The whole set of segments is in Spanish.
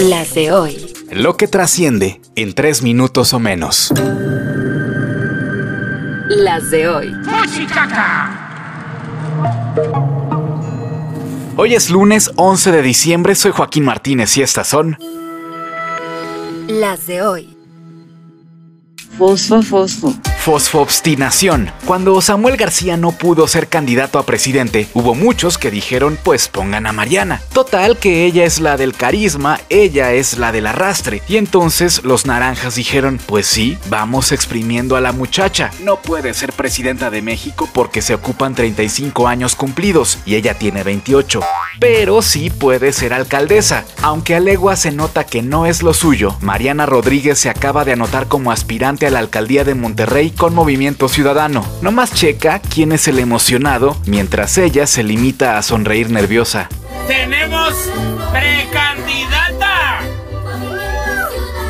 Las de hoy. Lo que trasciende en tres minutos o menos. Las de hoy. Hoy es lunes 11 de diciembre, soy Joaquín Martínez y estas son... Las de hoy. Fosfo, fosfo. Fosfoobstinación. Cuando Samuel García no pudo ser candidato a presidente, hubo muchos que dijeron, pues pongan a Mariana. Total que ella es la del carisma, ella es la del arrastre. Y entonces los naranjas dijeron, pues sí, vamos exprimiendo a la muchacha. No puede ser presidenta de México porque se ocupan 35 años cumplidos y ella tiene 28. Pero sí puede ser alcaldesa. Aunque a legua se nota que no es lo suyo, Mariana Rodríguez se acaba de anotar como aspirante a la alcaldía de Monterrey con Movimiento Ciudadano. No más checa quién es el emocionado, mientras ella se limita a sonreír nerviosa. ¡Tenemos precandidata!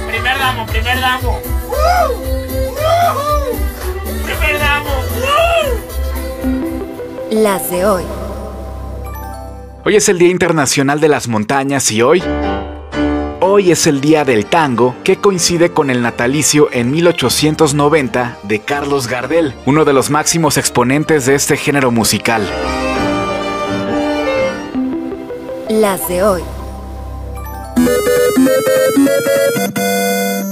Primer damo, primer damo. Primer damo. Las de hoy. Hoy es el Día Internacional de las Montañas y hoy... Hoy es el Día del Tango, que coincide con el natalicio en 1890 de Carlos Gardel, uno de los máximos exponentes de este género musical. Las de hoy.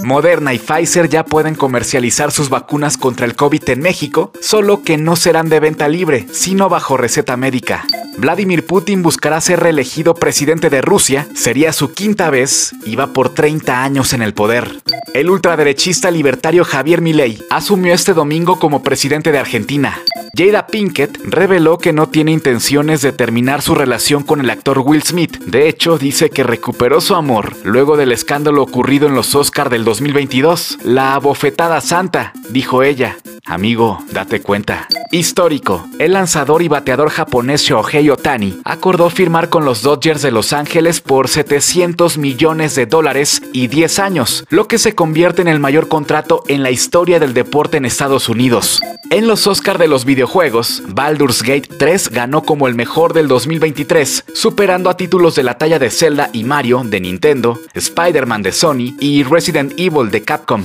Moderna y Pfizer ya pueden comercializar sus vacunas contra el COVID en México, solo que no serán de venta libre, sino bajo receta médica. Vladimir Putin buscará ser reelegido presidente de Rusia, sería su quinta vez y va por 30 años en el poder. El ultraderechista libertario Javier Milei asumió este domingo como presidente de Argentina. Jada Pinkett reveló que no tiene intenciones de terminar su relación con el actor Will Smith. De hecho, dice que recuperó su amor luego del escándalo ocurrido en los Oscar del 2022. La bofetada santa, dijo ella. Amigo, date cuenta. Histórico. El lanzador y bateador japonés Shohei Otani acordó firmar con los Dodgers de Los Ángeles por 700 millones de dólares y 10 años, lo que se convierte en el mayor contrato en la historia del deporte en Estados Unidos. En los Oscar de los videojuegos, Baldur's Gate 3 ganó como el mejor del 2023, superando a títulos de la talla de Zelda y Mario de Nintendo, Spider-Man de Sony y Resident Evil de Capcom.